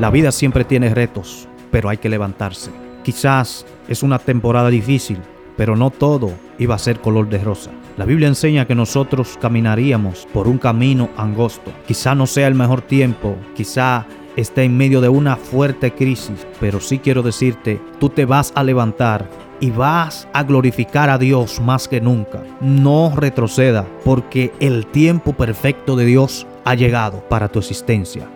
La vida siempre tiene retos, pero hay que levantarse. Quizás es una temporada difícil, pero no todo iba a ser color de rosa. La Biblia enseña que nosotros caminaríamos por un camino angosto. Quizá no sea el mejor tiempo, quizá esté en medio de una fuerte crisis, pero sí quiero decirte, tú te vas a levantar y vas a glorificar a Dios más que nunca. No retroceda porque el tiempo perfecto de Dios ha llegado para tu existencia.